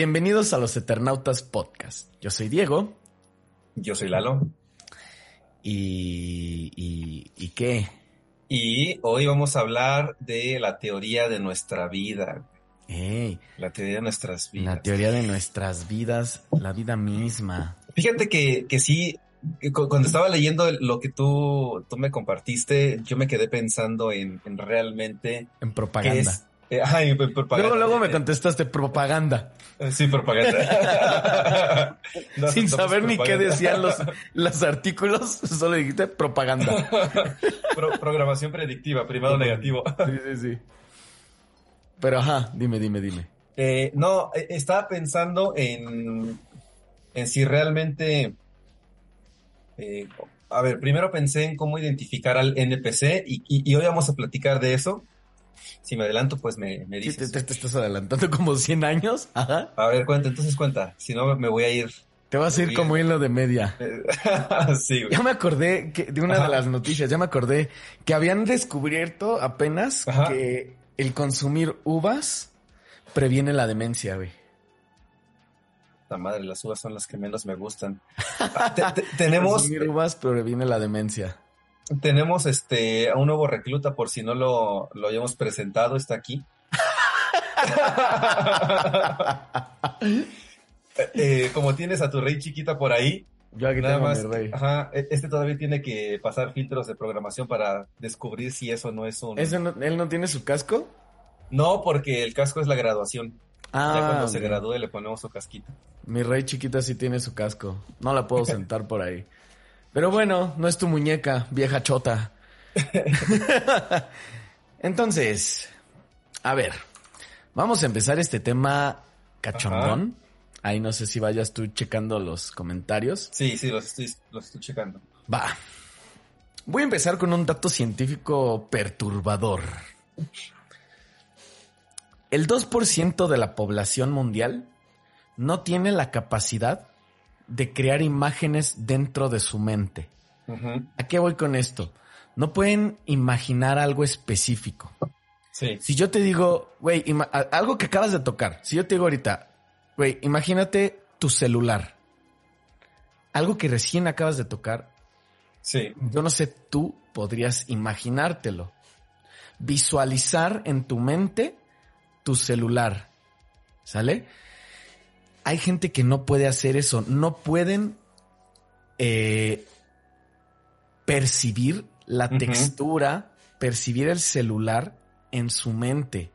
Bienvenidos a los Eternautas Podcast. Yo soy Diego. Yo soy Lalo. ¿Y, y, y qué? Y hoy vamos a hablar de la teoría de nuestra vida. La teoría de nuestras vidas. la teoría de nuestras vidas, la vida misma. Fíjate que, que sí, que cuando estaba leyendo lo que tú, tú me compartiste, yo me quedé pensando en, en realmente En qué propaganda. es. Eh. Luego, luego me Eh, contestaste propaganda, eh, Sí, propaganda. No sin saber ni qué decían los, los artículos, solo dijiste propaganda. Pro- programación predictiva, primado negativo. Sí, sí, sí. Pero ajá, dime, dime, dime. Eh, no, estaba pensando en, en si realmente... eh, a ver, primero pensé en cómo identificar al NPC y, y- y hoy vamos a platicar de eso. Si me adelanto, pues me, me Sí, te, dices. te- estás adelantando como 100 años. Ajá. A ver, cuenta, entonces cuenta. Si no, me voy a ir. Te vas a ir Bien. como hilo de media. sí, güey. Ya me acordé que, de una Ajá. de las noticias, ya me acordé que habían descubierto apenas Ajá. que el consumir uvas previene la demencia, güey. La madre, las uvas son las que menos me gustan. Ah, te- te- tenemos, Consumir uvas previene la demencia. Tenemos este, a un nuevo recluta, por si no lo, lo hayamos presentado, está aquí. Eh, como tienes a tu rey chiquita por ahí, Yo aquí nada tengo más, mi rey. ajá, e- este todavía tiene que pasar filtros de programación para descubrir si eso no es un... ¿Ese no- ¿Él no tiene su casco? No, porque el casco es la graduación. ya Ah, cuando se gradúe le ponemos su casquito. mi rey chiquita sí tiene su casco. No la puedo sentar por ahí. Pero bueno, no es tu muñeca, vieja chota. Entonces, a ver, vamos a empezar este tema cachondón. Ahí no sé si vayas tú checando los comentarios. Sí, sí, los estoy, los estoy checando. Va. Voy a empezar con un dato científico perturbador. El 2% de la población mundial no tiene la capacidad de crear imágenes dentro de su mente. ¿A qué voy con esto? No pueden imaginar algo específico. Sí. Si yo te digo, güey, algo que acabas de tocar, si yo te digo ahorita, güey, imagínate tu celular. Algo que recién acabas de tocar, Sí. yo no sé, tú podrías imaginártelo. Visualizar en tu mente tu celular. ¿Sale? Hay gente que no puede hacer eso. No pueden eh, percibir la textura, percibir el celular en su mente.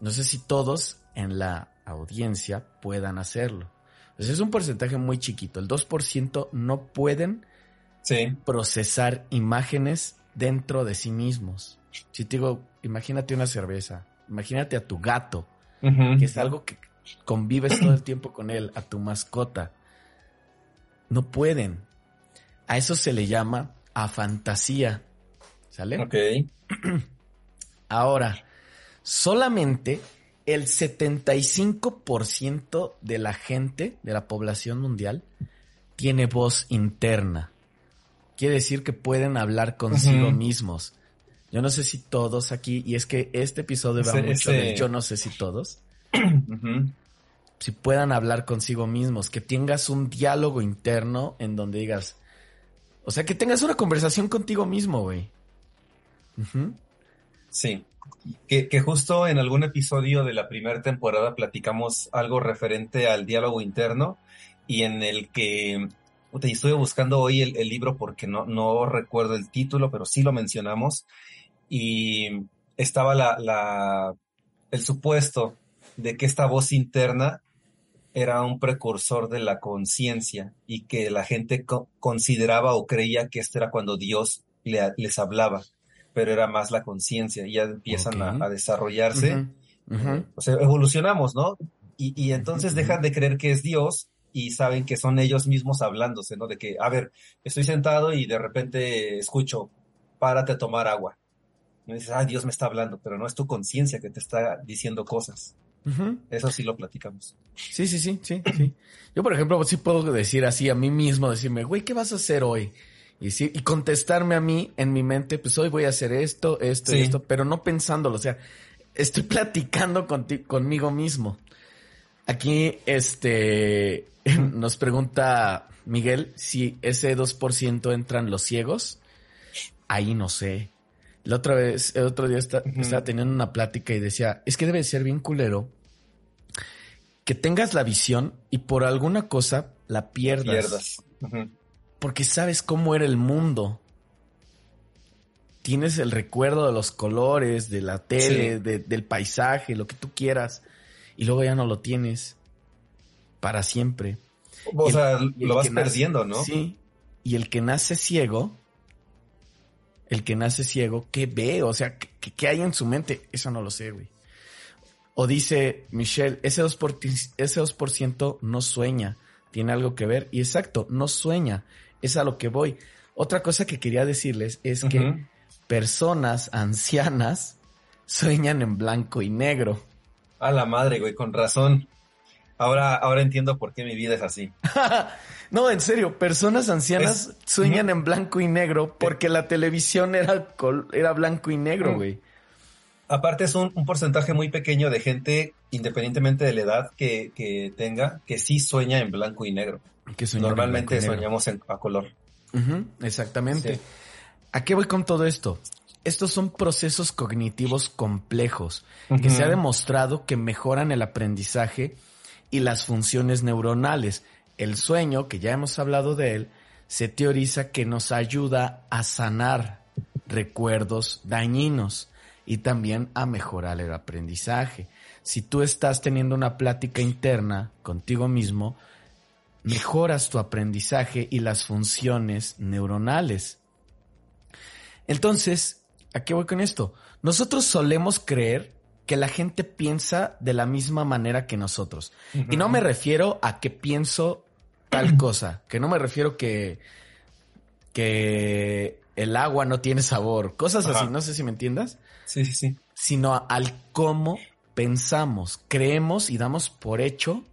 No sé si todos en la audiencia puedan hacerlo. Pues es un porcentaje muy chiquito. El 2% no pueden Sí. procesar imágenes dentro de sí mismos. Si te digo, imagínate una cerveza, imagínate a tu gato, que es algo que convives todo el tiempo con él, a tu mascota. No pueden. A eso se le llama a fantasía. ¿Sale? Ok. Ahora, solamente el 75% de la gente, de la población mundial, tiene voz interna. Quiere decir que pueden hablar consigo mismos. Yo no sé si todos aquí, y es que este episodio va mucho ese- del yo no sé si todos, Si puedan hablar consigo mismos, que tengas un diálogo interno en donde digas, O sea, que tengas una conversación contigo mismo, güey. Sí. Que, que, justo en algún episodio de la primera temporada platicamos algo referente al diálogo interno y en el que te estuve buscando hoy el, el, libro porque no, no recuerdo el título, pero sí lo mencionamos y estaba la, la, el supuesto de que esta voz interna era un precursor de la conciencia y que la gente co consideraba o creía que esto era cuando Dios le, les hablaba, pero era más la conciencia y ya empiezan okay. a, a, desarrollarse. Uh -huh. Uh -huh. O sea, evolucionamos, ¿no? Y, y entonces uh -huh. dejan de creer que es Dios y saben que son ellos mismos hablándose, ¿no? De que, a ver, estoy sentado y de repente escucho, párate a tomar agua. Y dices, ah, Dios me está hablando, pero no es tu conciencia que te está diciendo cosas. Uh -huh. Eso sí lo platicamos. Sí, sí, sí, sí, sí. Yo, por ejemplo, sí puedo decir así a mí mismo, decirme, güey, ¿qué vas a hacer hoy? Y, sí, y contestarme a mí en mi mente, pues hoy voy a hacer esto, esto sí. y esto, pero no pensándolo. O sea, estoy platicando conmigo mismo. Aquí, este, nos pregunta Miguel si ese 2% entran los ciegos. Ahí no sé. La otra vez, el otro día está, uh -huh. estaba teniendo una plática y decía, es que debe ser bien culero que tengas la visión y por alguna cosa la pierdas. pierdas. Uh -huh. Porque sabes cómo era el mundo. Tienes el recuerdo de los colores, de la tele, sí. de, del paisaje, lo que tú quieras. Y luego ya no lo tienes para siempre. O sea, lo vas perdiendo, ¿no? Sí. Y el que nace ciego, el que nace ciego, ¿qué ve? O sea, ¿qué, qué hay en su mente? Eso no lo sé, güey. O dice Michelle, ese 2%, por, ese 2 no sueña, tiene algo que ver. Y exacto, no sueña, es a lo que voy. Otra cosa que quería decirles es uh -huh. que personas ancianas sueñan en blanco y negro. A la madre, güey, con razón. Ahora, ahora entiendo por qué mi vida es así. no, en serio, personas ancianas es, sueñan en blanco y negro porque la televisión era, era blanco y negro, güey. Aparte es un, un, porcentaje muy pequeño de gente, independientemente de la edad que, que tenga, que sí sueña en blanco y negro. Que Normalmente en soñamos en, a color. Uh -huh, exactamente. Sí. ¿A qué voy con todo esto? Estos son procesos cognitivos complejos uh -huh. que se ha demostrado que mejoran el aprendizaje y las funciones neuronales. El sueño, que ya hemos hablado de él, se teoriza que nos ayuda a sanar recuerdos dañinos y también a mejorar el aprendizaje. Si tú estás teniendo una plática interna contigo mismo, mejoras tu aprendizaje y las funciones neuronales. Entonces, ¿a qué voy con esto? Nosotros solemos creer que la gente piensa de la misma manera que nosotros. Uh -huh. Y no me refiero a que pienso tal cosa, que no me refiero que, que el agua no tiene sabor, cosas Ajá. así, no sé si me entiendas. Sí, sí, sí. Sino al cómo pensamos, creemos y damos por hecho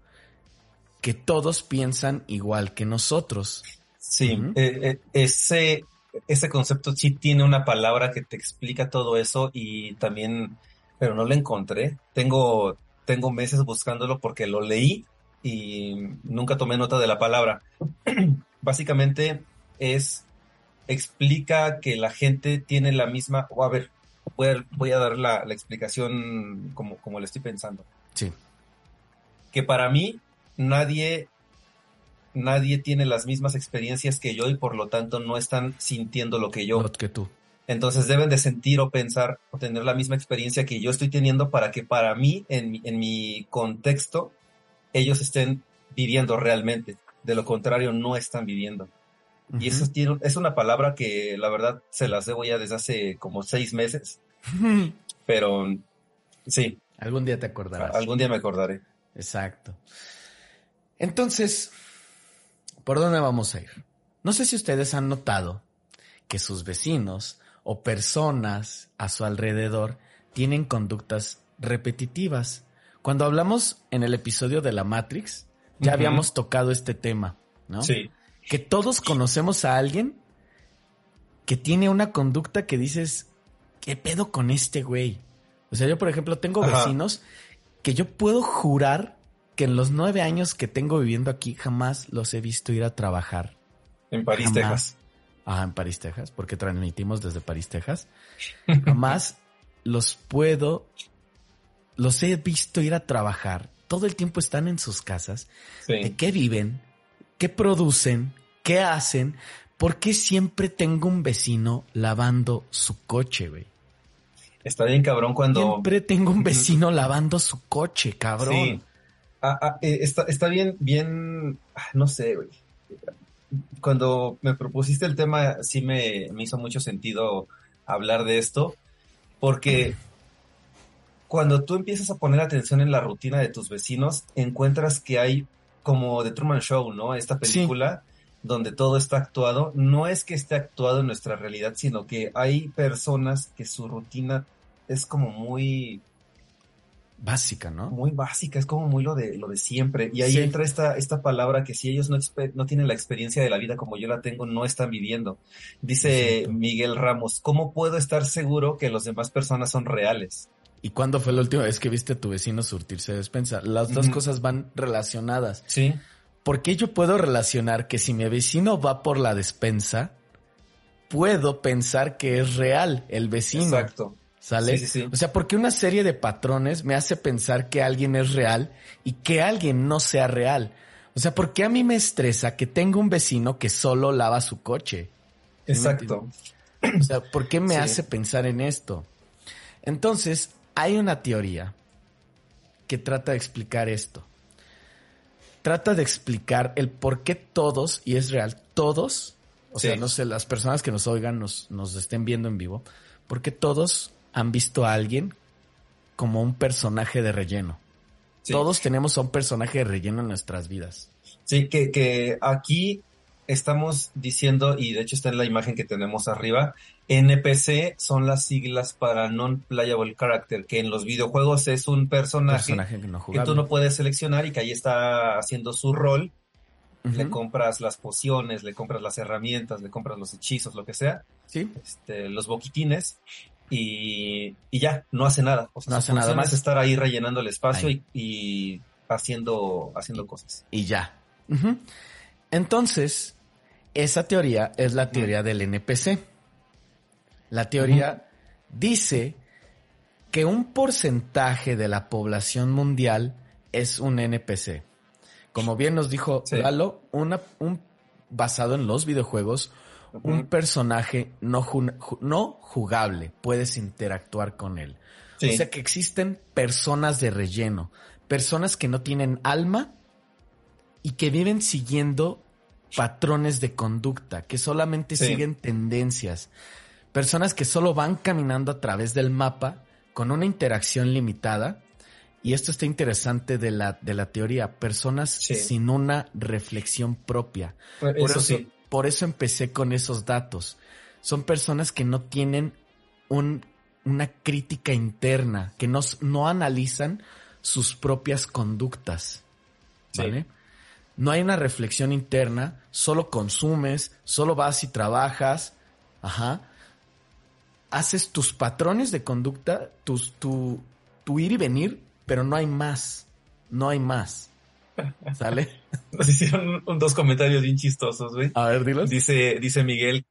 que todos piensan igual que nosotros. Sí, uh -huh. eh, eh, ese, ese concepto sí tiene una palabra que te explica todo eso y también pero no lo encontré. Tengo, tengo meses buscándolo porque lo leí y nunca tomé nota de la palabra. Básicamente es, explica que la gente tiene la misma, o a ver, voy a, voy a dar la, la, explicación como, como le estoy pensando. Sí. Que para mí nadie, nadie tiene las mismas experiencias que yo y por lo tanto no están sintiendo lo que yo. Que tú. Entonces deben de sentir o pensar o tener la misma experiencia que yo estoy teniendo para que para mí, en mi, en mi contexto, ellos estén viviendo realmente. De lo contrario, no están viviendo. Uh -huh. Y eso tiene, es una palabra que la verdad se las debo ya desde hace como seis meses. Pero sí. Algún día te acordarás. Algún día me acordaré. Exacto. Entonces, ¿por dónde vamos a ir? No sé si ustedes han notado que sus vecinos o personas a su alrededor tienen conductas repetitivas. Cuando hablamos en el episodio de la Matrix, ya uh -huh. habíamos tocado este tema, ¿no? Sí. Que todos conocemos a alguien que tiene una conducta que dices, ¿qué pedo con este güey? O sea, yo, por ejemplo, tengo Ajá. vecinos que yo puedo jurar que en los nueve años que tengo viviendo aquí jamás los he visto ir a trabajar. En París, jamás. Texas. Ajá, en París, Texas, porque transmitimos desde París, Texas. Jamás los puedo, los he visto ir a trabajar. Todo el tiempo están en sus casas. Sí. ¿De qué viven? ¿Qué producen? ¿Qué hacen? ¿Por qué siempre tengo un vecino lavando su coche, güey? Está bien cabrón cuando... Siempre tengo un vecino lavando su coche, cabrón. Sí. Ah, ah, eh, está, está bien, bien, ah, no sé, güey. Cuando me propusiste el tema, sí me, me hizo mucho sentido hablar de esto, porque cuando tú empiezas a poner atención en la rutina de tus vecinos, encuentras que hay como The Truman Show, ¿no? Esta película donde todo está actuado. No es que esté actuado en nuestra realidad, sino que hay personas que su rutina es como muy Básica, ¿no? muy básica, es como muy lo de lo de siempre. Y ahí Sí. entra esta, esta palabra que si ellos no, tienen la experiencia de la vida como yo la tengo, no están viviendo. Dice Exacto. Miguel Ramos, ¿cómo puedo estar seguro que las demás personas son reales? ¿Y cuándo fue la última vez que viste a tu vecino surtirse de despensa? Las dos cosas van relacionadas. Sí, ¿Por qué yo puedo relacionar que si mi vecino va por la despensa, puedo pensar que es real el vecino? exacto. ¿Sale? Sí, sí, sí. O sea, porque una serie de patrones me hace pensar que alguien es real y que alguien no sea real. O sea, ¿por qué a mí me estresa que tengo un vecino que solo lava su coche? ¿Sí me Exacto. O sea, ¿por qué me hace pensar en esto? Entonces, hay una teoría que trata de explicar esto. Trata de explicar el por qué todos, y es real, todos, o sea, no sé, las personas que nos oigan, nos, nos estén viendo en vivo, porque todos han visto a alguien como un personaje de relleno. Sí. Todos tenemos a un personaje de relleno en nuestras vidas. Sí, que, que aquí estamos diciendo, y de hecho está en la imagen que tenemos arriba, NPC son las siglas para Non-Playable Character, que en los videojuegos es un personaje, personaje que no que tú no puedes seleccionar y que ahí está haciendo su rol. Le compras las pociones, le compras las herramientas, le compras los hechizos, lo que sea, Sí, este, los boquitines, y, y ya, no hace nada. O sea, No hace nada más. es estar ahí rellenando el espacio y, y haciendo, haciendo cosas. y ya. Entonces, esa teoría es la teoría del NPC. La teoría dice que un porcentaje de la población mundial es un NPC. Como bien nos dijo Sí. Lalo, una, un, basado en los videojuegos, un personaje no, ju- no jugable. Puedes interactuar con él. Sí. O sea que existen personas de relleno, personas que no tienen alma y que viven siguiendo patrones de conducta, que solamente Sí. siguen tendencias. Personas que solo van caminando a través del mapa con una interacción limitada. Y esto está interesante de la, de la teoría. Personas Sí. sin una reflexión propia. Por Por eso eso, sí. Por eso empecé con esos datos. Son personas que no tienen un- una crítica interna, que no, no analizan sus propias conductas. Sí. ¿Vale? No hay una reflexión interna, solo consumes, solo vas y trabajas, ajá. Haces tus patrones de conducta, tus, tu, tu ir y venir, pero no hay más. No hay más. ¿Sale? Nos hicieron dos comentarios bien chistosos, güey. A ver, dilos. Dice, dice Miguel,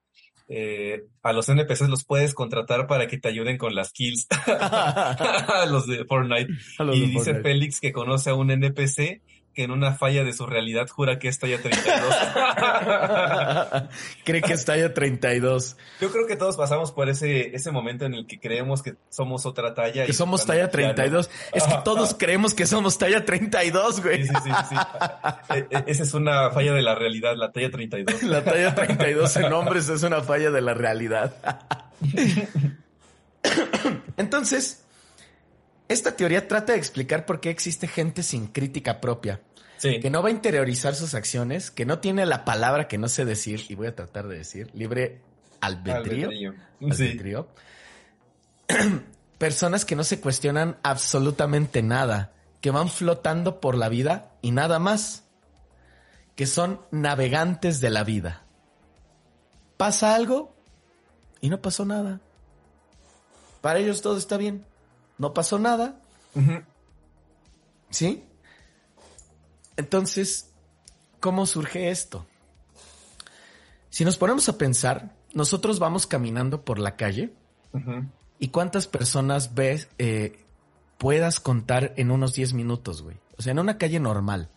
eh, a los NPCs los puedes contratar para que te ayuden con las kills. A los de Fortnite. Los y de dice Fortnite. Félix que conoce a un NPC que en una falla de su realidad jura que es talla 32. Cree que está ya 32. Yo creo que todos pasamos por ese, ese momento en el que creemos que somos otra talla. Que y somos talla ya no. 32. Es que todos creemos que somos talla 32, Sí, güey. sí, sí, sí. Eh, eh, Esa es una falla de la realidad, la talla 32. La talla 32 en hombres es una falla de la realidad. Entonces, esta teoría trata de explicar por qué existe gente sin crítica propia, Sí. que no va a interiorizar sus acciones, que no tiene la palabra que no sé decir, y voy a tratar de decir, libre albedrío. Albedrío. Sí. albedrío. Personas que no se cuestionan absolutamente nada, que van flotando por la vida y nada más, que son navegantes de la vida. Pasa algo y no pasó nada. Para ellos todo está bien. No pasó nada. ¿sí? Entonces, ¿cómo surge esto? Si nos ponemos a pensar, nosotros vamos caminando por la calle y cuántas personas ves, eh, puedas contar en unos 10 minutos, güey. O sea, en una calle normal.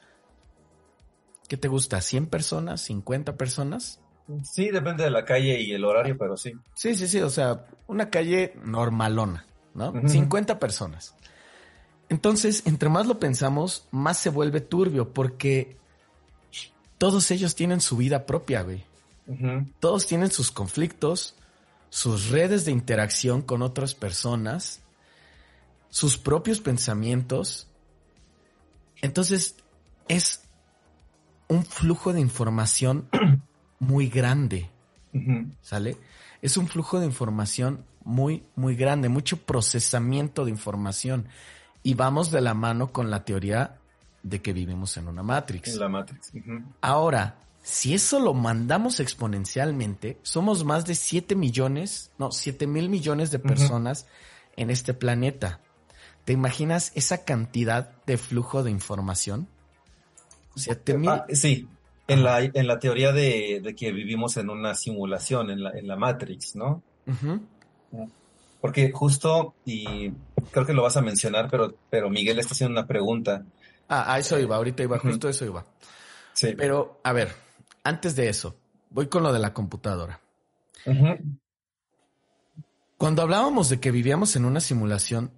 ¿Qué te gusta? ¿100 personas? ¿50 personas? Sí, depende de la calle y el horario, pero sí. Sí, sí, sí. O sea, una calle normalona, ¿no? 50 personas. Entonces, entre más lo pensamos, más se vuelve turbio porque todos ellos tienen su vida propia, güey. Todos tienen sus conflictos, sus redes de interacción con otras personas, sus propios pensamientos. Entonces, es un flujo de información muy grande. ¿Sale? Es un flujo de información muy, muy grande, mucho procesamiento de información. Y vamos de la mano con la teoría de que vivimos en una Matrix. En la Matrix. Ahora, si eso lo mandamos exponencialmente, somos más de 7 millones, no, 7 mil millones de personas en este planeta. ¿Te imaginas esa cantidad de flujo de información? 7 mil. Ah, sí, en la, en la teoría de, que vivimos en una simulación, en la, en la Matrix, ¿no? Porque justo, y creo que lo vas a mencionar, pero, pero Miguel está haciendo una pregunta. Ah, a eso iba, ahorita iba, justo eso iba. Sí. Pero, a ver, antes de eso, voy con lo de la computadora. Cuando hablábamos de que vivíamos en una simulación,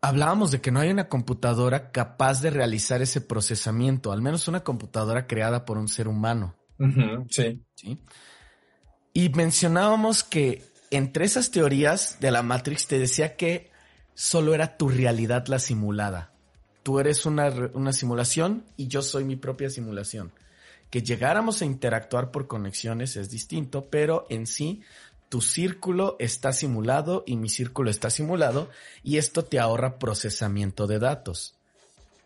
hablábamos de que no hay una computadora capaz de realizar ese procesamiento, al menos una computadora creada por un ser humano. sí. ¿Sí? Y mencionábamos que entre esas teorías de la Matrix te decía que solo era tu realidad la simulada. Tú eres una, una simulación y yo soy mi propia simulación. Que llegáramos a interactuar por conexiones es distinto, pero en sí tu círculo está simulado y mi círculo está simulado y esto te ahorra procesamiento de datos.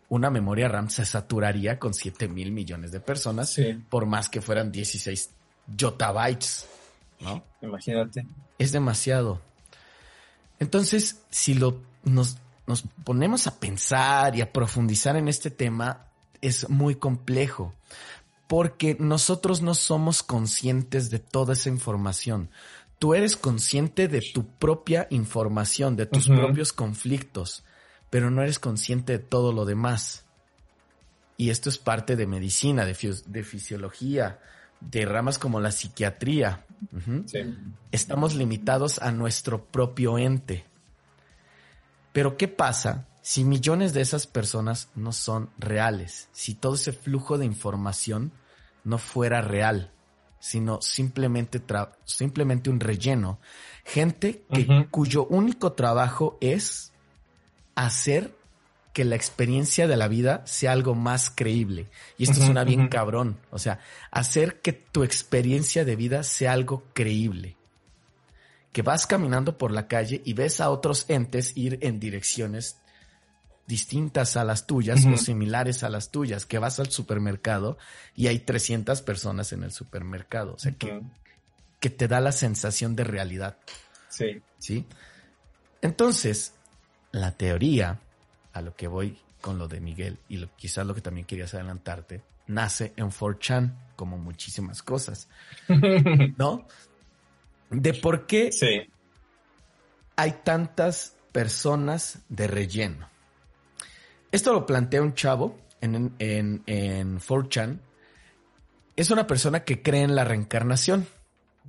Una memoria RAM se saturaría con 7 mil millones de personas por más que fueran 16 yottabytes, ¿no? Imagínate. Es demasiado. Entonces, si lo, nos, nos ponemos a pensar y a profundizar en este tema, es muy complejo porque nosotros no somos conscientes de toda esa información tú eres consciente de tu propia información, de tus propios conflictos, pero no eres consciente de todo lo demás. Y esto es parte de medicina, de, fisiología, de ramas como la psiquiatría. Estamos limitados a nuestro propio ente. Pero ¿qué pasa si millones de esas personas no son reales? Si todo ese flujo de información no fuera real sino simplemente, simplemente un relleno. Gente que, cuyo único trabajo es hacer que la experiencia de la vida sea algo más creíble. Y esto suena bien cabrón. O sea, hacer que tu experiencia de vida sea algo creíble. Que vas caminando por la calle y ves a otros entes ir en direcciones distintas a las tuyas o similares a las tuyas, que vas al supermercado y hay 300 personas en el supermercado, o sea, que, que te da la sensación de realidad. Sí. ¿Sí? Entonces, la teoría, a lo que voy con lo de Miguel y lo, quizás lo que también querías adelantarte, nace en 4chan, como muchísimas cosas, ¿no? De por qué hay tantas personas de relleno. Esto lo plantea un chavo en, en, en 4chan. Es una persona que cree en la reencarnación.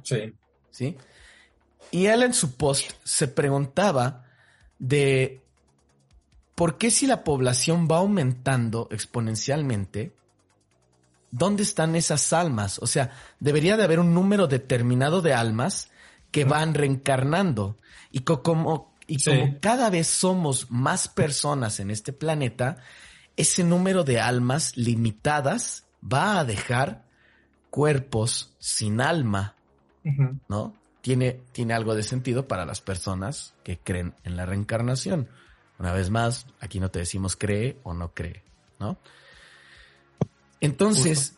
Sí. ¿Sí? Y él en su post se preguntaba de por qué si la población va aumentando exponencialmente, ¿dónde están esas almas? O sea, debería de haber un número determinado de almas que van reencarnando. Y como, y como cada vez somos más personas en este planeta, ese número de almas limitadas va a dejar cuerpos sin alma, ¿no? Tiene, tiene algo de sentido para las personas que creen en la reencarnación. Una vez más, aquí no te decimos cree o no cree, ¿no? Entonces,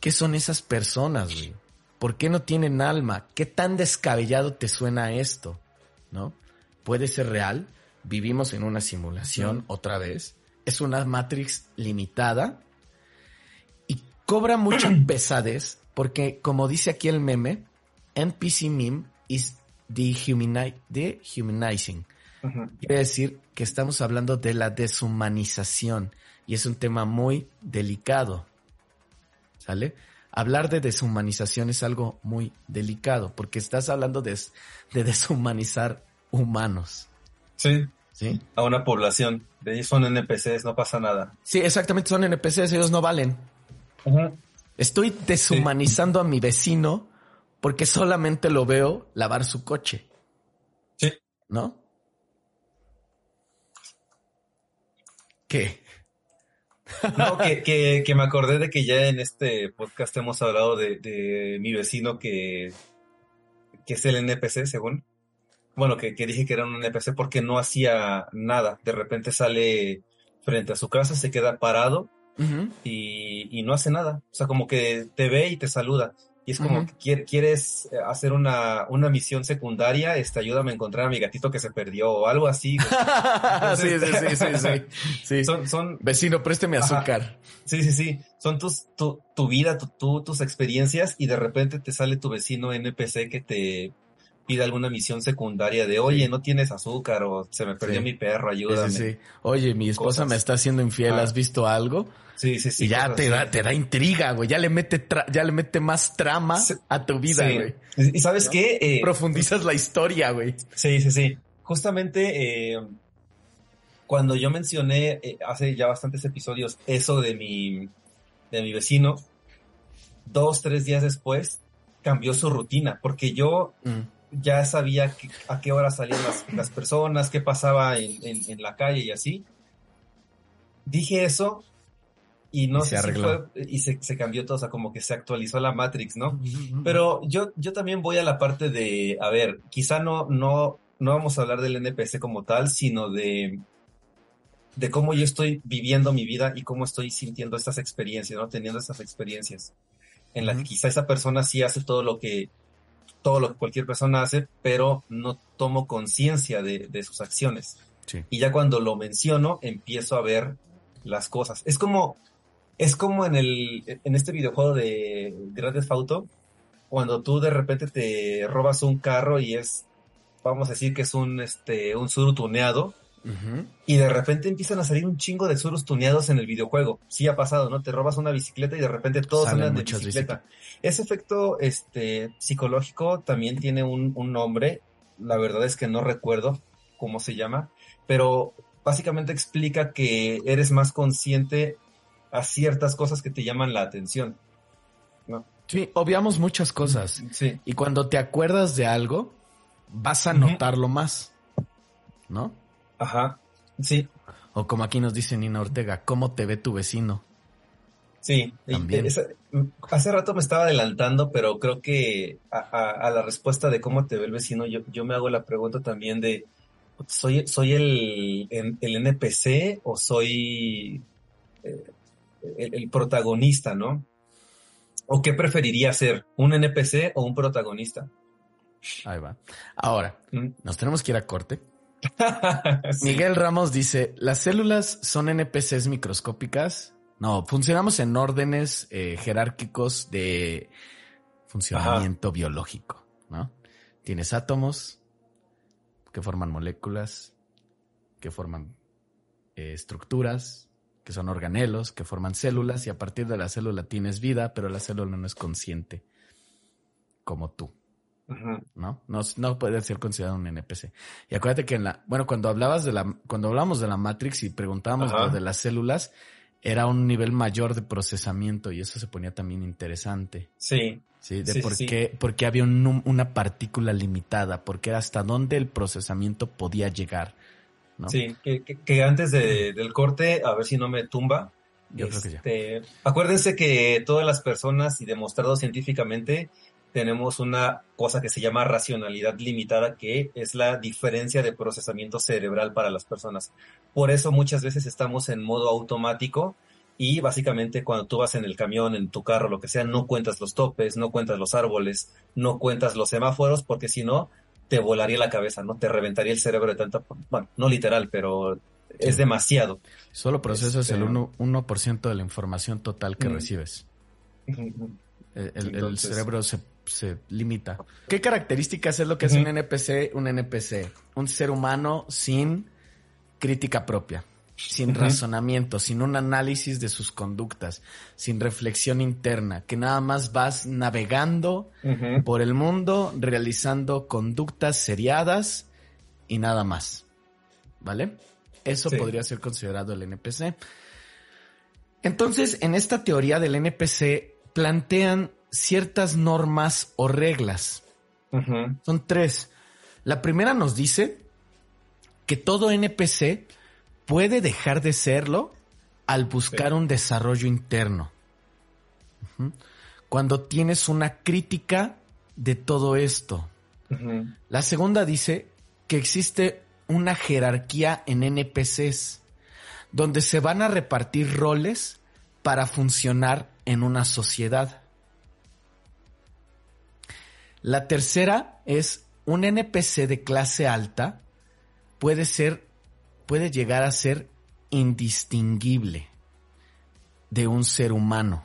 ¿qué son esas personas, güey? ¿Por qué no tienen alma? ¿Qué tan descabellado te suena esto? ¿No? puede ser real, vivimos en una simulación otra vez, es una Matrix limitada. ¿Y cobra mucha pesadez porque, como dice aquí el meme, NPC meme is Quiere decir que estamos hablando de la deshumanización y es un tema muy delicado. ¿Sale? Hablar de deshumanización es algo muy delicado porque estás hablando de, de deshumanizar humanos. Sí. ¿Sí? A una población. De ellos son NPCs, no pasa nada. Sí, exactamente, son NPCs, ellos no valen. Estoy deshumanizando a mi vecino porque solamente lo veo lavar su coche. Sí. ¿No? ¿Qué? No, que, que, que, me acordé de que ya en este podcast hemos hablado de, de mi vecino que, que es el NPC, según. Bueno, que, que, dije que era un NPC porque no hacía nada. De repente sale frente a su casa, se queda parado uh -huh. y, y, no hace nada. O sea, como que te ve y te saluda. Y es como uh -huh. quieres hacer una, una misión secundaria, este, ayúdame a encontrar a mi gatito que se perdió o algo así. Entonces, sí, sí, sí, sí, sí. Son, son, Vecino, présteme azúcar. Ajá. Sí, sí, sí. Son tus, tu, tu vida, tu, tu, tus experiencias y de repente te sale tu vecino NPC que te pide alguna misión secundaria de, oye, no tienes azúcar o se me perdió Sí. mi perro, ayúdame. Sí, sí. Oye, mi esposa Cosas. me está haciendo infiel, Ah. ¿has visto algo? Sí, sí, sí. y ya te da, te da intriga, güey. Ya le mete, tra- ya le mete más trama a tu vida, güey. Y sabes qué? Eh, Profundizas la historia, güey. Sí, sí, sí. Justamente eh, cuando yo mencioné eh, hace ya bastantes episodios eso de mi, de mi vecino, dos, tres días después cambió su rutina, porque yo Mm. Ya sabía que- a qué hora salían las, las personas, qué pasaba en, en- en la calle y así. Dije eso y no Y sé se si fue, y se, se cambió todo, o sea, como que se actualizó la Matrix, ¿no? Pero yo, yo también voy a la parte de, a ver, quizá no, no, no vamos a hablar del NPC como tal, sino de, de cómo yo estoy viviendo mi vida y cómo estoy sintiendo estas experiencias, ¿no? Teniendo estas experiencias. En las que quizá esa persona sí hace todo lo que, todo lo que cualquier persona hace, pero no tomo conciencia de, de sus acciones. Sí. Y ya cuando lo menciono, empiezo a ver las cosas. Es como, es como en el, en este videojuego de Grand Theft Auto, cuando tú de repente te robas un carro y es, vamos a decir que es un, este, un Zuru tuneado, Y de repente empiezan a salir un chingo de Zurus tuneados en el videojuego. Sí ha pasado, ¿no? Te robas una bicicleta y de repente todos Salen andan de bicicleta. Ese efecto, este, psicológico también tiene un, un nombre. La verdad es que no recuerdo cómo se llama, pero básicamente explica que eres más consciente a ciertas cosas que te llaman la atención. Sí, obviamos muchas cosas. Sí. Y cuando te acuerdas de algo, vas a notarlo más. ¿No? Ajá. Sí. O como aquí nos dice Nina Ortega, ¿cómo te ve tu vecino? Sí, También. hace rato me estaba adelantando, pero creo que a, a- a la respuesta de cómo te ve el vecino, yo, yo me hago la pregunta también de, ¿soy, soy el, el, el NPC o soy eh, el, el protagonista, no? ¿O qué preferiría ser, un NPC o un protagonista? Ahí va. Ahora, Mm. nos tenemos que ir a corte. Sí. Miguel Ramos dice, ¿las células son NPCs microscópicas? No, funcionamos en órdenes eh, jerárquicos de funcionamiento biológico, ¿no? Tienes átomos que forman moléculas, que forman eh, estructuras, que son organelos, que forman células y a partir de la célula tienes vida, pero la célula no es consciente como tú. ¿No? No, no puede ser considerado un NPC. Y acuérdate que en la, bueno, cuando hablabas de la, cuando hablamos de la Matrix y preguntábamos lo de las células, era un nivel mayor de procesamiento y eso se ponía también interesante, Sí, ¿sí? De Sí, por sí, qué, porque había un una partícula limitada, porque era hasta dónde el procesamiento podía llegar, ¿no? Sí, que, que- que antes de- del corte, a ver si no me tumba. Yo creo que ya. este, Acuérdense que todas las personas, y demostrado científicamente, tenemos una cosa que se llama racionalidad limitada, que es la diferencia de procesamiento cerebral para las personas. Por eso muchas veces estamos en modo automático y básicamente cuando tú vas en el camión, en tu carro, lo que sea, no cuentas los topes, no cuentas los árboles, no cuentas los semáforos, porque si no, te volaría la cabeza, ¿no? Te reventaría el cerebro de tanta, bueno, no literal, pero es demasiado. Solo procesas Este- el 1%, 1 de la información total que Mm. recibes. El, cerebro se, limita. ¿Qué características es lo que hace un NPC? Un NPC, un ser humano sin crítica propia, sin razonamiento, sin un análisis de sus conductas, sin reflexión interna, que nada más vas navegando por el mundo, realizando conductas seriadas y nada más. ¿Vale? Eso podría ser considerado el NPC. Entonces, en esta teoría del NPC plantean ciertas normas o reglas. Son tres. La primera nos dice que todo NPC puede dejar de serlo al buscar un desarrollo interno. Cuando tienes una crítica de todo esto. La segunda dice que existe una jerarquía en NPCs donde se van a repartir roles para funcionar en una sociedad. La tercera es un NPC de clase alta puede ser, puede llegar a ser indistinguible de un ser humano.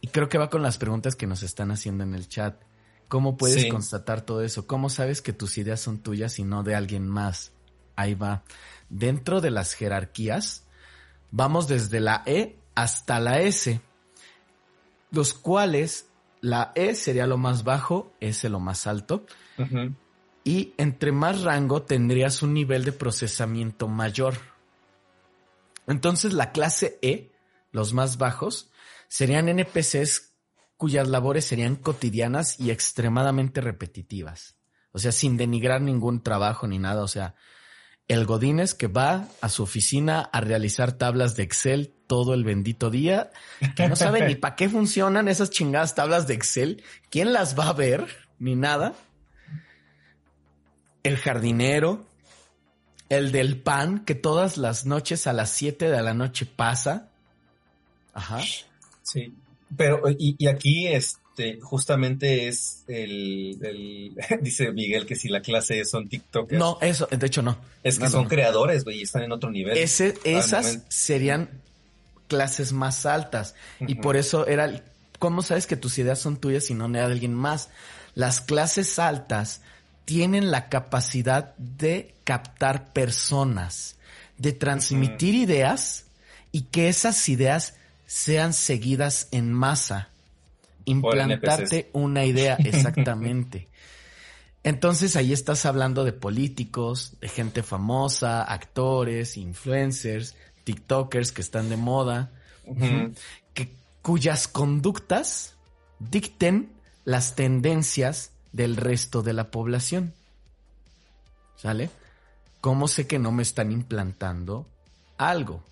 Y creo que va con las preguntas que nos están haciendo en el chat. ¿Cómo puedes constatar todo eso? ¿Cómo sabes que tus ideas son tuyas y no de alguien más? Ahí va dentro de las jerarquías, vamos desde la E hasta la S, los cuales la E sería lo más bajo, S lo más alto, y entre más rango tendrías un nivel de procesamiento mayor. Entonces la clase E, los más bajos, serían NPCs cuyas labores serían cotidianas y extremadamente repetitivas. O sea, sin denigrar ningún trabajo ni nada. O sea, el Godínez que va a su oficina a realizar tablas de Excel todo el bendito día, que no sabe ni para qué funcionan esas chingadas tablas de Excel, quién las va a ver, ni nada. El jardinero, el del pan, que todas las noches a las 7 de la noche pasa. Ajá. Sí. Pero, y, y aquí, es, este, justamente es el, dice Miguel que si la clase son TikTokers. No, eso, de hecho no. Es que son creadores, güey, y están en otro nivel. Ese, esas serían clases más altas. Y por eso era, ¿cómo sabes que tus ideas son tuyas y no de alguien más? Las clases altas tienen la capacidad de captar personas, de transmitir ideas y que esas ideas sean seguidas en masa implantarte una idea, exactamente. Entonces ahí estás hablando de políticos, de gente famosa, actores, influencers, TikTokers que están de moda, que, cuyas conductas dicten las tendencias del resto de la población. ¿Sale? ¿Cómo sé que no me están implantando algo?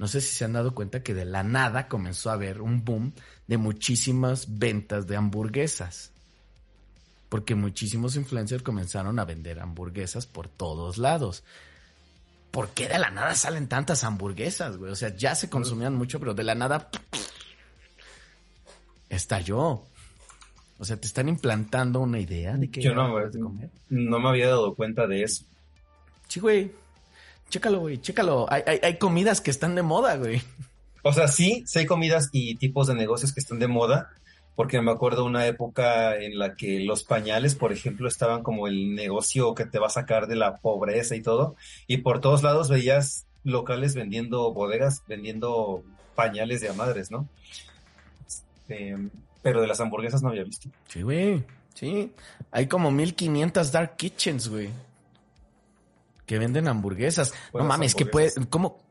No sé si se han dado cuenta que de la nada comenzó a haber un boom de muchísimas ventas de hamburguesas. Porque muchísimos influencers comenzaron a vender hamburguesas por todos lados. ¿Por qué de la nada salen tantas hamburguesas, güey? O sea, ya se consumían mucho, pero de la nada estalló. O sea, te están implantando una idea de que Yo no, comer. no me había dado cuenta de eso. Sí, güey. Chécalo, güey, chécalo. Hay, hay, comidas que están de moda, güey. O sea, sí, sí hay comidas y tipos de negocios que están de moda, porque me acuerdo una época en la que los pañales, por ejemplo, estaban como el negocio que te va a sacar de la pobreza y todo, y por todos lados veías locales vendiendo bodegas, vendiendo pañales de a madres, ¿no? Este, pero de las hamburguesas no había visto. Sí, güey, sí. Hay como 1500 dark kitchens, güey que venden hamburguesas. No mames, que puede, ¿cómo?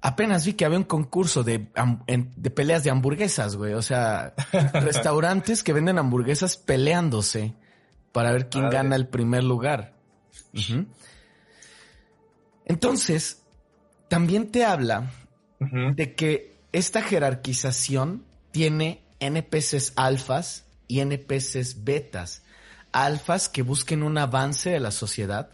Apenas vi que había un concurso de, de peleas de hamburguesas, güey. O sea, restaurantes que venden hamburguesas peleándose para ver quién gana el primer lugar. Entonces, también te habla de que esta jerarquización tiene NPCs alfas y NPCs betas alfas que busquen un avance de la sociedad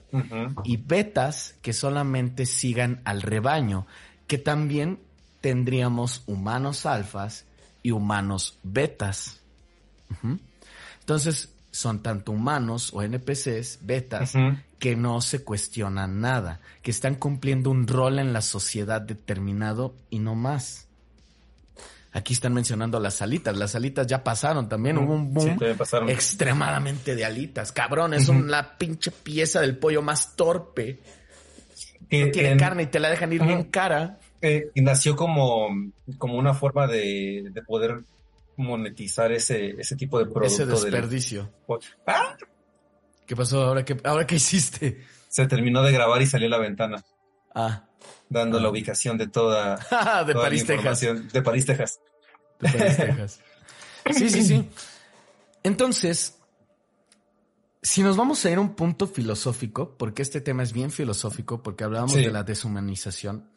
y betas que solamente sigan al rebaño, que también tendríamos humanos alfas y humanos betas. Entonces, son tanto humanos o NPCs, betas, que no se cuestionan nada, que están cumpliendo un rol en la sociedad determinado y no más. Aquí están mencionando las alitas. Las alitas ya pasaron también. Hubo un boom extremadamente de alitas. Cabrón, es una pinche pieza del pollo más torpe. Que, tiene carne y te la dejan ir bien cara. y nació como, como una forma de, poder monetizar ese, ese tipo de producto. Ese desperdicio. ¡Ah! ¿Qué pasó? ¿Ahora qué, ¿Ahora qué hiciste? Se terminó de grabar y salió a la ventana. Ah dando la ubicación de toda, de París, Texas. De París, Texas. De París, Texas. Sí, sí, sí. Entonces, si nos vamos a ir a un punto filosófico, porque este tema es bien filosófico, porque hablábamos de la deshumanización,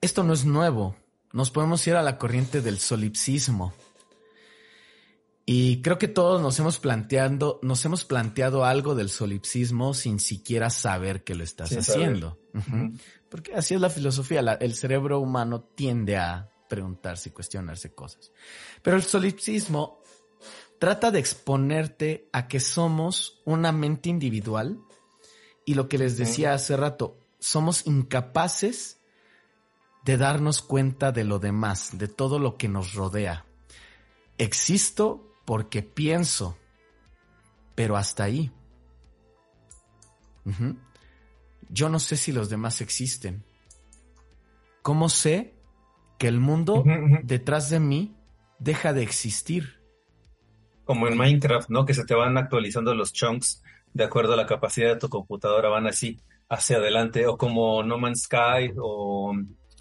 esto no es nuevo. Nos podemos ir a la corriente del solipsismo. Y creo que todos nos hemos planteado, nos hemos planteado algo del solipsismo sin siquiera saber que lo estás haciendo. Porque así es la filosofía. el cerebro humano tiende a preguntarse y cuestionarse cosas. Pero el solipsismo trata de exponerte a que somos una mente individual y lo que les decía hace rato, somos incapaces de darnos cuenta de lo demás, de todo lo que nos rodea. Existo porque pienso, pero hasta ahí. Yo no sé si los demás existen. ¿Cómo sé que el mundo detrás de mí deja de existir? Como en Minecraft, ¿no? Que se te van actualizando los chunks de acuerdo a la capacidad de tu computadora, van así hacia adelante, o como No Man's Sky, o...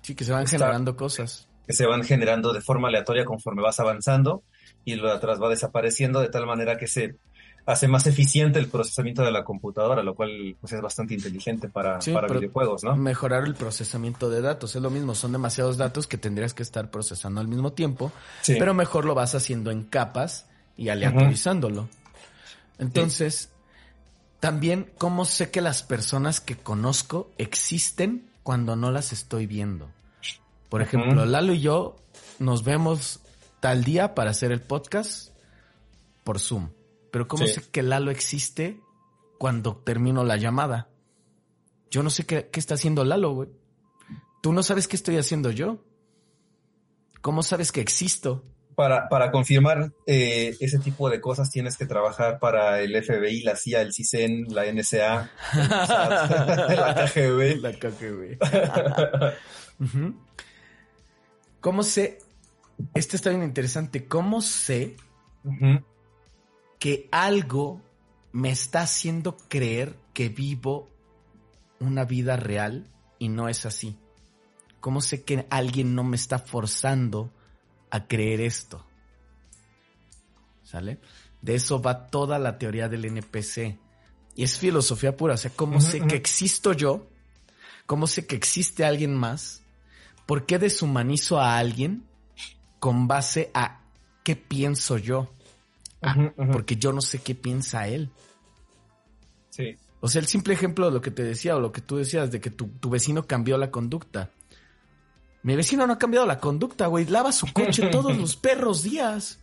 Sí, que se van generando cosas. Que se van generando de forma aleatoria conforme vas avanzando y lo de atrás va desapareciendo de tal manera que se hace más eficiente el procesamiento de la computadora, lo cual pues, es bastante inteligente para, para videojuegos, ¿no? Mejorar el procesamiento de datos, es lo mismo, son demasiados datos que tendrías que estar procesando al mismo tiempo, pero mejor lo vas haciendo en capas y aleatorizándolo. Entonces, también, ¿cómo sé que las personas que conozco existen cuando no las estoy viendo? Por ejemplo, Lalo y yo nos vemos tal día para hacer el podcast por Zoom. Pero ¿cómo sé que Lalo existe cuando termino la llamada? Yo no sé qué, está haciendo Lalo, güey. Tú no sabes qué estoy haciendo yo. ¿Cómo sabes que existo? Para, para confirmar eh, ese tipo de cosas tienes que trabajar para el FBI, la CIA, el CISEN, la NSA, la KGB. La KGB. ¿Cómo sé esto está bien interesante. ¿Cómo sé que algo me está haciendo creer que vivo una vida real y no es así? ¿Cómo sé que alguien no me está forzando a creer esto? ¿Sale? De eso va toda la teoría del NPC. Y es filosofía pura. O sea, ¿cómo sé que existo yo? ¿Cómo sé que existe alguien más? ¿Por qué deshumanizo a alguien? Con base a qué pienso yo. Ah, porque yo no sé qué piensa él. Sí. O sea, el simple ejemplo de lo que te decía o lo que tú decías de que tu, vecino cambió la conducta. Mi vecino no ha cambiado la conducta, güey. Lava su coche todos los perros días.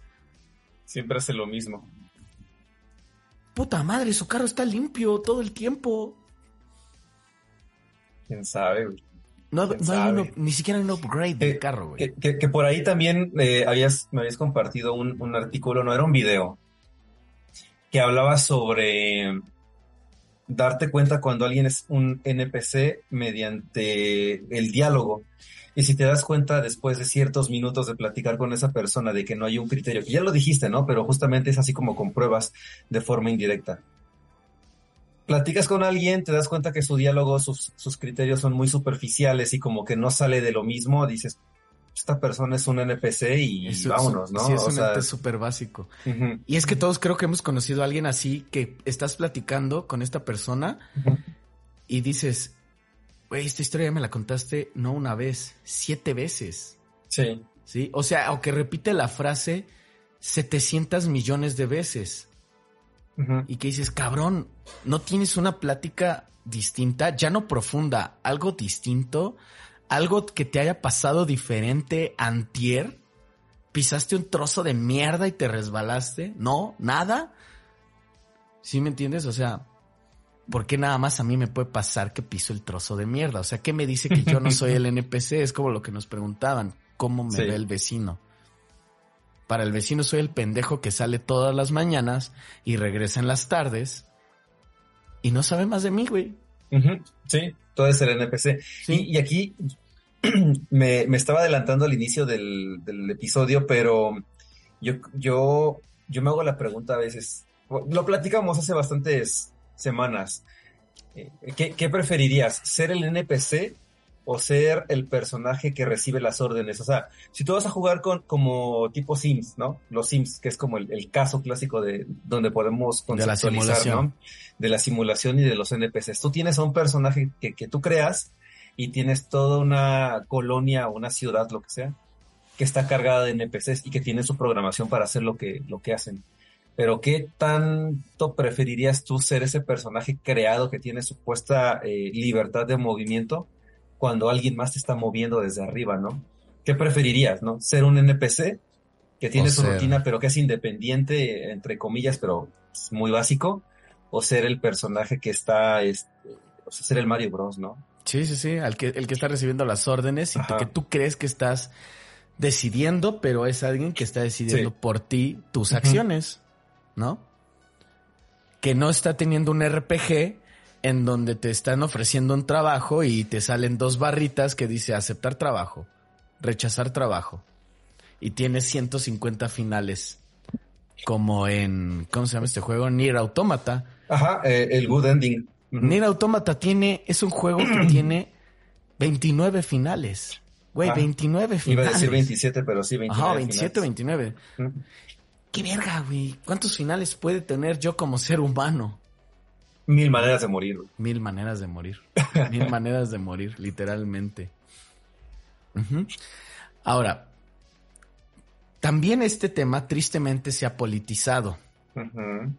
Siempre hace lo mismo. Puta madre, su carro está limpio todo el tiempo. ¿Quién sabe, güey? No, hay ni siquiera un upgrade del carro, güey. Que, por ahí también eh, habías, me habías compartido un, artículo, no era un video, que hablaba sobre darte cuenta cuando alguien es un NPC mediante el diálogo. Y si te das cuenta después de ciertos minutos de platicar con esa persona de que no hay un criterio, que ya lo dijiste, ¿no? Pero justamente es así como con pruebas de forma indirecta platicas con alguien, te das cuenta que su diálogo, sus, criterios son muy superficiales y como que no sale de lo mismo, dices, esta persona es un NPC y vámonos, ¿no? Sí, es un ente súper básico. Y es que todos creo que hemos conocido a alguien así que estás platicando con esta persona y dices, güey, esta historia ya me la contaste no una vez, siete veces. Sí. Sí, o sea, o que repite la frase 700 millones de veces y que dices, cabrón, no tienes una plática distinta, ya no profunda, algo distinto, algo que te haya pasado diferente antier, pisaste un trozo de mierda y te resbalaste, no, nada. ¿Sí me entiendes? O sea, ¿por qué nada más a mí me puede pasar que piso el trozo de mierda? O sea, ¿qué me dice que yo no soy el NPC? Es como lo que nos preguntaban. cómo me ve el vecino. Para el vecino soy el pendejo que sale todas las mañanas y regresa en las tardes y no sabe más de mí, güey. Sí, todo es el NPC. Y, aquí me, estaba adelantando al inicio del, episodio, pero yo, yo, yo me hago la pregunta a veces. Lo platicamos hace bastantes semanas. Eh, ¿Qué, qué preferirías? ¿Ser el NPC o ser el personaje que recibe las órdenes. O sea, si tú vas a jugar con como tipo Sims, ¿no? Los Sims, que es como el, caso clásico de donde podemos conceptualizar, ¿no? De la simulación y de los NPCs. Tú tienes a un personaje que, que tú creas y tienes toda una colonia, una ciudad, lo que sea, que está cargada de NPCs y que tiene su programación para hacer lo que, lo que hacen. Pero ¿qué tanto preferirías tú ser ese personaje creado que tiene supuesta eh, libertad de movimiento cuando alguien más te está moviendo desde arriba, ¿no? ¿Qué preferirías, no? ¿Ser un NPC que tiene su rutina pero que es independiente, entre comillas, pero es muy básico? ¿O ser el personaje que está, este, o sea, ser el Mario Bros, ¿no? Sí, sí, sí, el que, el que está recibiendo las órdenes y que tú crees que estás decidiendo, pero es alguien que está decidiendo por ti tus acciones, ¿no? Que no está teniendo un RPG en donde te están ofreciendo un trabajo y te salen dos barritas que dice aceptar trabajo, rechazar trabajo. Y tienes 150 finales. Como en, ¿cómo se llama este juego? Nier Automata. Ajá, eh, el Good Ending. Nier Automata tiene, es un juego que tiene 29 finales. Güey, 29 finales. Iba a decir 27, pero sí 29. Ajá, 27, 29. Qué verga, güey. ¿Cuántos finales puede tener yo como ser humano? Mil maneras de morir. Mil maneras de morir. Mil maneras de morir, literalmente. Ahora, también este tema tristemente se ha politizado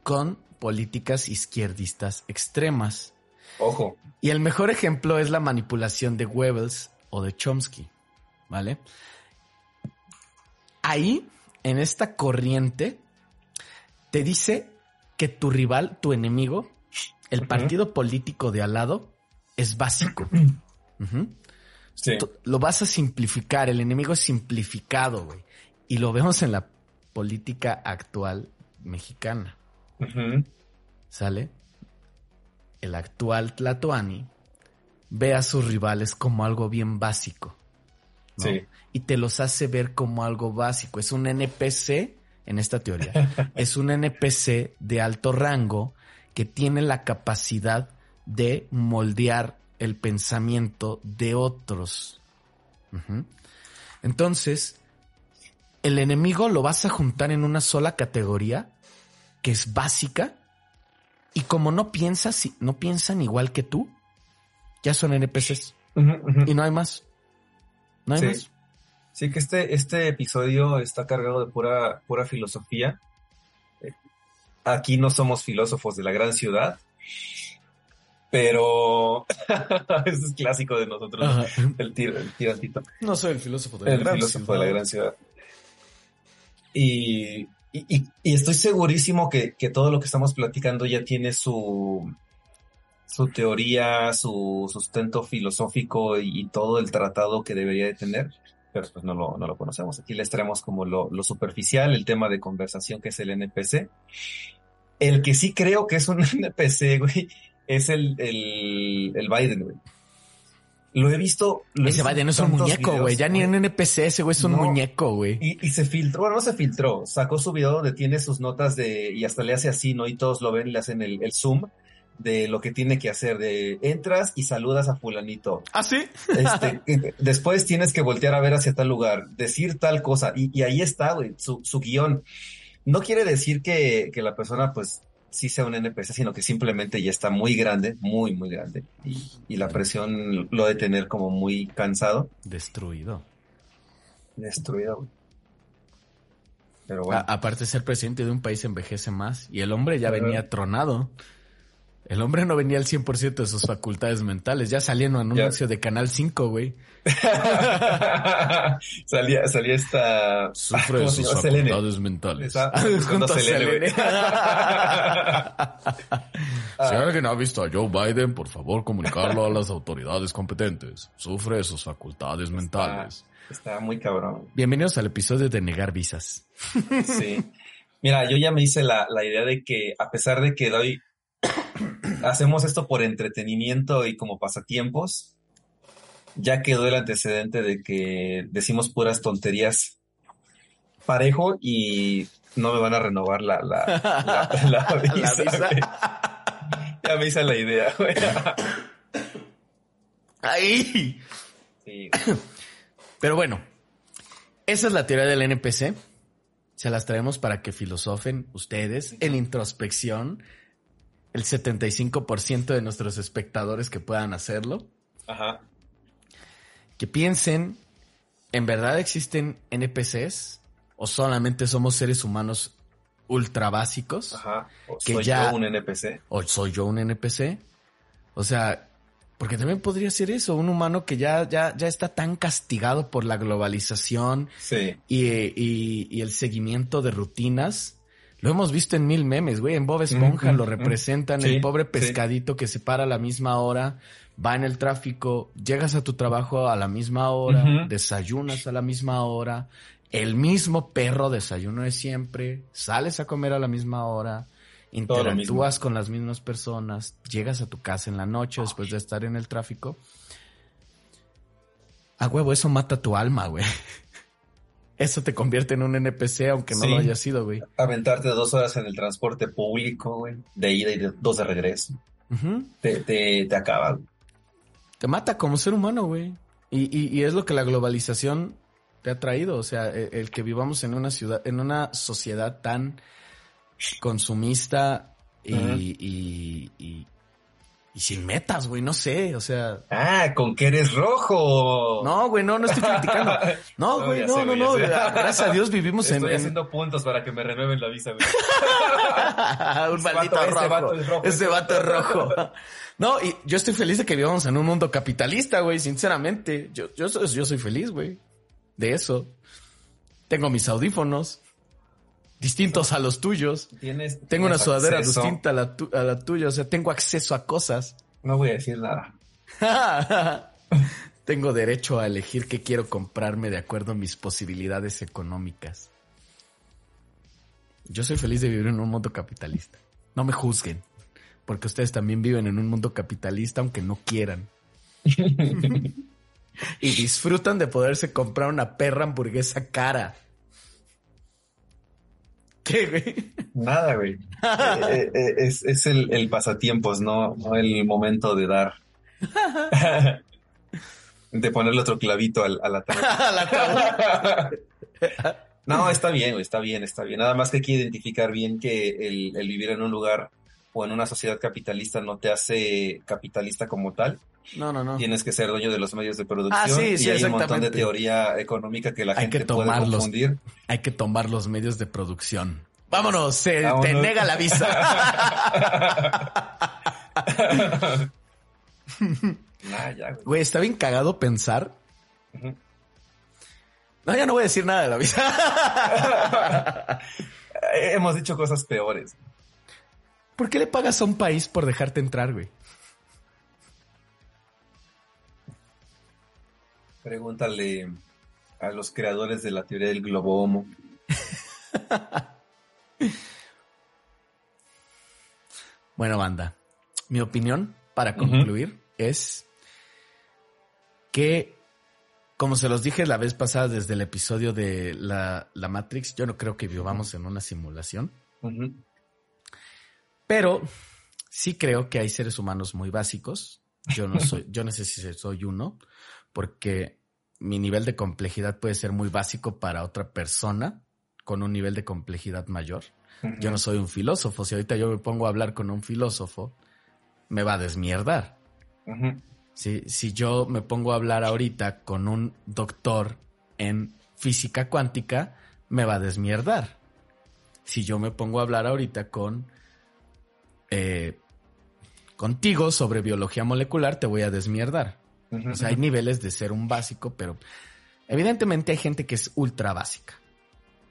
con políticas izquierdistas extremas. Ojo. Y el mejor ejemplo es la manipulación de Goebbels o de Chomsky, ¿vale? Ahí, en esta corriente, te dice que tu rival, tu enemigo, el partido político de al lado es básico. Lo vas a simplificar, el enemigo es simplificado, güey. Y lo vemos en la política actual mexicana. ¿Sale? El actual Tlatoani ve a sus rivales como algo bien básico. Y te los hace ver como algo básico. Es un NPC, en esta teoría, es un NPC de alto rango que tiene la capacidad de moldear el pensamiento de otros. Entonces, el enemigo lo vas a juntar en una sola categoría que es básica y como no piensas, no piensan igual que tú, ya son NPCs y no hay más. No hay sí. más. Sí, que este, este episodio está cargado de pura, pura filosofía aquí no somos filósofos de la gran ciudad, pero eso es clásico de nosotros, el, tirantito. No soy el filósofo de la, gran, filósofo ciudad. De la gran ciudad. Y, estoy segurísimo que, todo lo que estamos platicando ya tiene su, su teoría, su sustento filosófico y, todo el tratado que debería de tener pero pues no lo, no lo conocemos. Aquí les traemos como lo, lo, superficial, el tema de conversación que es el NPC. El que sí creo que es un NPC, güey, es el, el, el Biden, güey. Lo he visto. ese Biden es un muñeco, güey. Ya ni un NPC, ese güey es un muñeco, güey. Y, se filtró, bueno, no se filtró. Sacó su video donde tiene sus notas de. Y hasta le hace así, ¿no? Y todos lo ven, le hacen el, el zoom de lo que tiene que hacer, de entras y saludas a fulanito. ¿Ah, sí? Este, después tienes que voltear a ver hacia tal lugar, decir tal cosa, y, y ahí está, güey, su, su guion. No quiere decir que, que, la persona, pues, sí sea un NPC, sino que simplemente ya está muy grande, muy, muy grande, y, y la presión lo de tener como muy cansado. Destruido. Destruido, güey. Pero bueno. aparte de ser presidente de un país envejece más y el hombre ya venía tronado. El hombre no venía al 100% de sus facultades mentales. Ya salía en un anuncio de Canal 5, güey. salía, salía esta... Sufre de sus facultades mentales. Junto a Selene. si alguien ha visto a Joe Biden, por favor comunicarlo a las autoridades competentes. Sufre de sus facultades mentales. Está muy cabrón. Bienvenidos al episodio de Negar Visas. Sí. Mira, yo ya me hice la, la idea de que a pesar de que doy, hacemos esto por entretenimiento y como pasatiempos, ya quedó el antecedente de que decimos puras tonterías parejo y no me van a renovar la, la, la, la visa. ya me hice la idea, güey. Pero bueno, esa es la teoría del NPC. Se las traemos para que filosofen ustedes en introspección. El 75% de nuestros espectadores que puedan hacerlo. Ajá. Que piensen, ¿en verdad existen NPCs? ¿O solamente somos seres humanos ultra básicos? Ajá. O Que soy ya- yo un NPC. ¿O soy yo un NPC? O sea, porque también podría ser eso, un humano que ya, ya, ya está tan castigado por la globalización Sí. y, y- y el seguimiento de rutinas. Lo hemos visto en mil memes, güey. En Bob Esponja lo representan, Sí, el pobre sí. pescadito que se para a la misma hora, va en el tráfico, llegas a tu trabajo a la misma hora, desayunas a la misma hora, el mismo perro desayuno de siempre, sales a comer a la misma hora, interactúas con las mismas personas, llegas a tu casa en la noche después de estar en el tráfico. A huevo, eso mata tu alma, güey. Eso te convierte en un NPC aunque no Sí. lo haya sido, güey. Aventarte dos horas en el transporte público, güey. De ida y de, dos de regreso. Te, te, te acaba. güey. Te mata como ser humano, güey. Y, y- y es lo que la globalización te ha traído. O sea, e- el, que vivamos en una ciudad, en una sociedad tan consumista y- y- y sin metas, güey. No sé, o sea. Ah, con que eres rojo. No, güey, no, no estoy criticando. No, No, güey, no, sé, no, no. Gracias a Dios vivimos en, Estoy en- haciendo puntos para que me renueven la visa, güey. un maldito vato- ese rojo. vato es rojo. Ese vato es rojo. No, y yo estoy feliz de que vivamos en un mundo capitalista, güey, sinceramente. Yo, yo, soy- yo soy feliz, güey. De eso. Tengo mis audífonos. Distintos a los tuyos. Tienes, Tengo una sudadera acceso- distinta a la, tu- a la tuya. O sea, tengo acceso a cosas. No voy a decir nada. tengo derecho a elegir qué quiero comprarme de acuerdo a mis posibilidades económicas. Yo soy feliz de vivir en un mundo capitalista. No me juzguen, porque ustedes también viven en un mundo capitalista aunque no quieran. y disfrutan de poderse comprar una perra hamburguesa cara. ¿Qué, güey? Nada, güey. Eh, eh, es es el, el pasatiempos, no, no el momento de dar. de ponerle otro clavito al, a la tabla. La tabla. No, está bien, güey, está bien, está bien. Nada más que hay que identificar bien que el, el vivir en un lugar o en una sociedad capitalista no te hace capitalista como tal. No, no, no. Tienes que ser dueño de los medios de producción. Ah, sí, sí, y hay un montón de teoría económica que la Hay gente que puede tomarlos. confundir. Hay que tomar los medios de producción. Vámonos, se te nega la visa. Nah, ya, güey. Güey, está bien cagado pensar. No, ya no voy a decir nada de la visa. Eh, Hemos dicho cosas peores. ¿Por qué le pagas a un país por dejarte entrar, güey? Pregúntale a los creadores de la teoría del globo homo. Bueno, banda, mi opinión para concluir es que, como se los dije la vez pasada desde el episodio de la, la Matrix, yo no creo que vivamos en una simulación, pero sí creo que hay seres humanos muy básicos. Yo no soy, yo no sé si soy uno, porque mi nivel de complejidad puede ser muy básico para otra persona con un nivel de complejidad mayor. Yo no soy un filósofo. Si ahorita yo me pongo a hablar con un filósofo, me va a desmierdar. Si, si yo me pongo a hablar ahorita con un doctor en física cuántica, me va a desmierdar. Si yo me pongo a hablar ahorita con eh, contigo sobre biología molecular, te voy a desmierdar. O sea, hay niveles de ser un básico, pero evidentemente hay gente que es ultra básica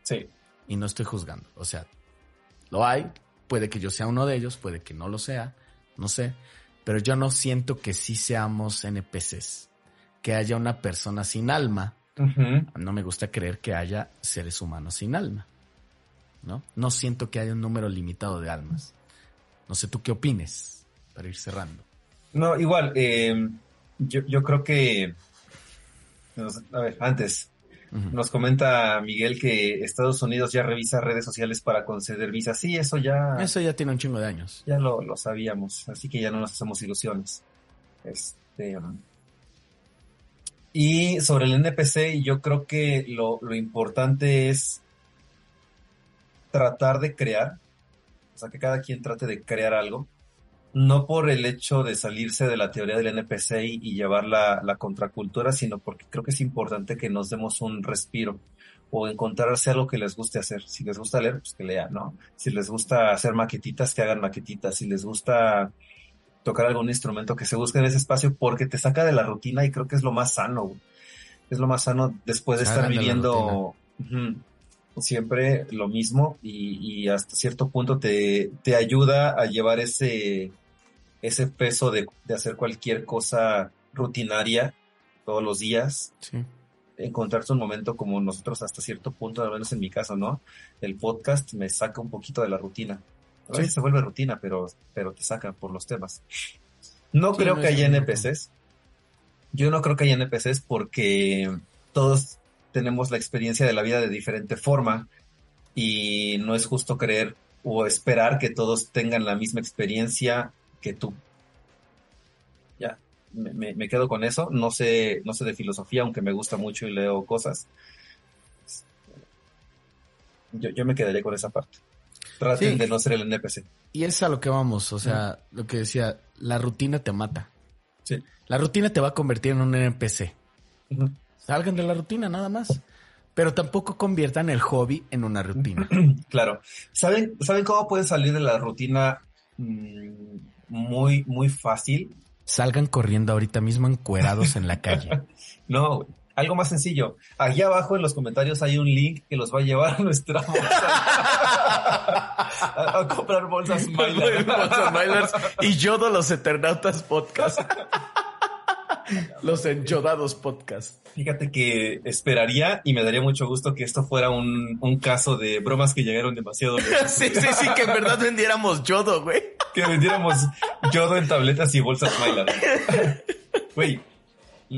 Sí. y no estoy juzgando. O sea, lo hay, puede que yo sea uno de ellos, puede que no lo sea, no sé, pero yo no siento que sí seamos NPCs, que haya una persona sin alma. No me gusta creer que haya seres humanos sin alma. ¿No? No siento que haya un número limitado de almas. No sé tú qué opines para ir cerrando. No, igual, eh, yo, yo creo que, a ver, antes, nos comenta Miguel que Estados Unidos ya revisa redes sociales para conceder visas. Sí, eso ya, Eso ya tiene un chingo de años. ya lo, lo sabíamos, así que ya no nos hacemos ilusiones. Este, y sobre el NPC, yo creo que lo, lo importante es tratar de crear, o sea, que cada quien trate de crear algo, no por el hecho de salirse de la teoría del NPC y, y llevar la, la contracultura, sino porque creo que es importante que nos demos un respiro o encontrarse algo que les guste hacer. Si les gusta leer, pues que lean, ¿no? Si les gusta hacer maquetitas, que hagan maquetitas. Si les gusta tocar algún instrumento, que se busquen ese espacio porque te saca de la rutina y creo que es lo más sano. Es lo más sano después de estar Salgan viviendo siempre lo mismo y, y hasta cierto punto te, te ayuda a llevar ese, ese peso de, de hacer cualquier cosa rutinaria todos los días Sí. encontrarse un momento como nosotros hasta cierto punto, al menos en mi caso, ¿no? El podcast me saca un poquito de la rutina. A veces Sí. se vuelve rutina, pero, pero te saca por los temas. No Sí, creo no que haya NPCs. Yo no creo que haya NPCs porque todos tenemos la experiencia de la vida de diferente forma y no es justo creer o esperar que todos tengan la misma experiencia que tú. Ya, me, me- quedo con eso. No sé, no sé de filosofía, aunque me gusta mucho y leo cosas. Yo, yo me quedaría con esa parte. Traten Sí. de no ser el NPC. Y es a lo que vamos, o sea, lo que decía, la rutina te mata. Sí. La rutina te va a convertir en un NPC. Salgan de la rutina nada más. Pero tampoco conviertan el hobby en una rutina. Claro. ¿Saben, ¿Saben cómo pueden salir de la rutina mm, muy, muy fácil? Salgan corriendo ahorita mismo encuerados en la calle. No, algo más sencillo. Allí abajo en los comentarios hay un link que los va a llevar a nuestra bolsa. a, a comprar bolsas Mylar. Bolsas Milers y Yodo los Eternautas Podcast. los Enyodados Podcast. Fíjate que esperaría y me daría mucho gusto que esto fuera un, un caso de bromas que llegaron demasiado lejos. Sí, sí, sí, que en verdad vendiéramos Yodo, güey. Que vendiéramos yodo en tabletas y bolsas Mylar. Güey,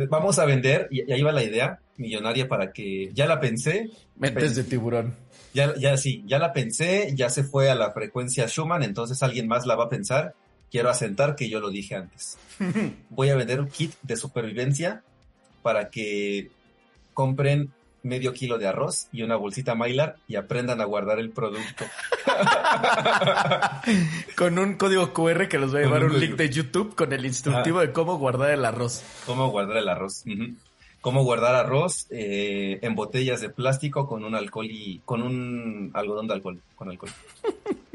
vamos a vender, y y ahí va la idea millonaria para que ya la pensé, Mentes de tiburón. ya, ya sí, ya la pensé, ya se fue a la frecuencia Schumann, entonces alguien más la va a pensar. Quiero asentar que yo lo dije antes. Voy a vender un kit de supervivencia para que compren medio kilo de arroz y una bolsita Mylar y aprendan a guardar el producto. Con un código QR que los va a llevar un link de YouTube con el instructivo de cómo guardar el arroz. Cómo guardar el arroz. Cómo guardar arroz eh, en botellas de plástico con un alcohol y con un algodón de alcohol, con alcohol.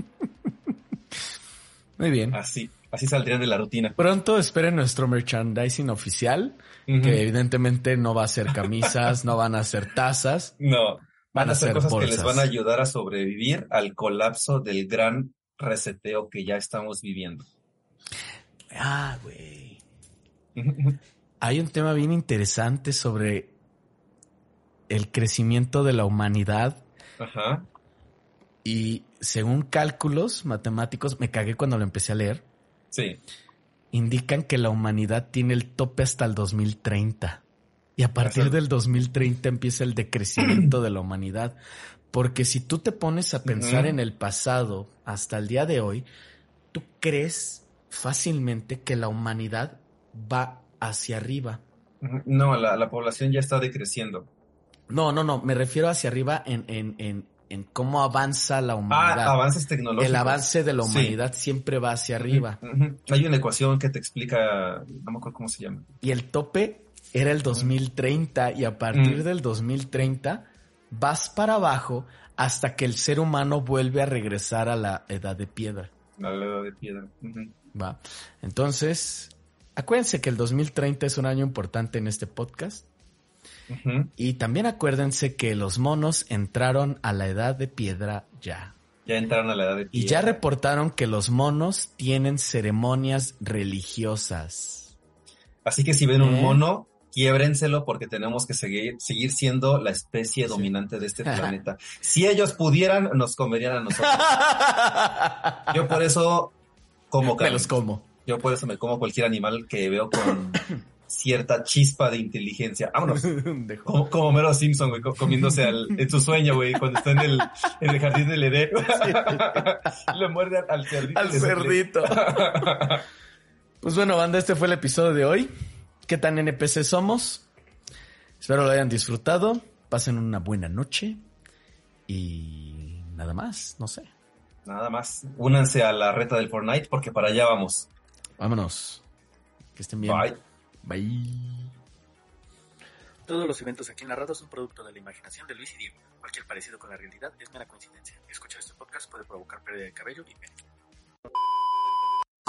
Muy bien. Así, así saldrían de la rutina. Pronto esperen nuestro merchandising oficial, que evidentemente no va a ser camisas, no van a ser tazas. No, van a ser cosas que les van a ayudar a sobrevivir al colapso del gran reseteo que ya estamos viviendo. Ah, güey. Hay un tema bien interesante sobre el crecimiento de la humanidad Ajá. y según cálculos matemáticos, me cagué cuando lo empecé a leer, Sí. indican que la humanidad tiene el tope hasta el 2030. Y a partir del 2030 empieza el decrecimiento de la humanidad. Porque si tú te pones a pensar en el pasado hasta el día de hoy, tú crees fácilmente que la humanidad va hacia arriba. No, la, la población ya está decreciendo. No, no, no, me refiero hacia arriba en, en, en, en cómo avanza la Ah, humanidad. avances tecnológicos. el avance de la Sí. humanidad siempre va hacia arriba. Hay una ecuación que te explica, no me acuerdo cómo se llama. Y el tope era el 2030 y a partir Mm. del 2030 vas para abajo hasta que el ser humano vuelve a regresar a la edad de piedra. La edad de piedra. Va. Entonces, acuérdense que el 2030 es un año importante en este podcast. Y también acuérdense que los monos entraron a la edad de piedra ya. Ya entraron a la edad de Y piedra. ya reportaron que los monos tienen ceremonias religiosas. Así que si ven un mono, quiébrenselo porque tenemos que seguir, seguir siendo la especie dominante de este planeta. Si ellos pudieran, nos comerían a nosotros. Yo por eso como Me los como. Yo por eso me como cualquier animal que veo con cierta chispa de inteligencia. Vámonos. como, como Mero Simpson, güey, comiéndose al, en su sueño, güey, cuando está en el, en el jardín del Edén. Le muerde al cerdito. Al cerdito. pues bueno, banda, este fue el episodio de hoy. ¿Qué tan NPC somos? Espero lo hayan disfrutado. Pasen una buena noche. Y nada más, no sé. Nada más. Únanse a la reta del Fortnite porque para allá vamos. Vámonos. Que estén bien. Bye. Bye. Todos los eventos aquí narrados son producto de la imaginación de Luis y Diego. Cualquier parecido con la realidad es mera coincidencia. Escuchar este podcast puede provocar pérdida de cabello y pelo.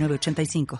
906985.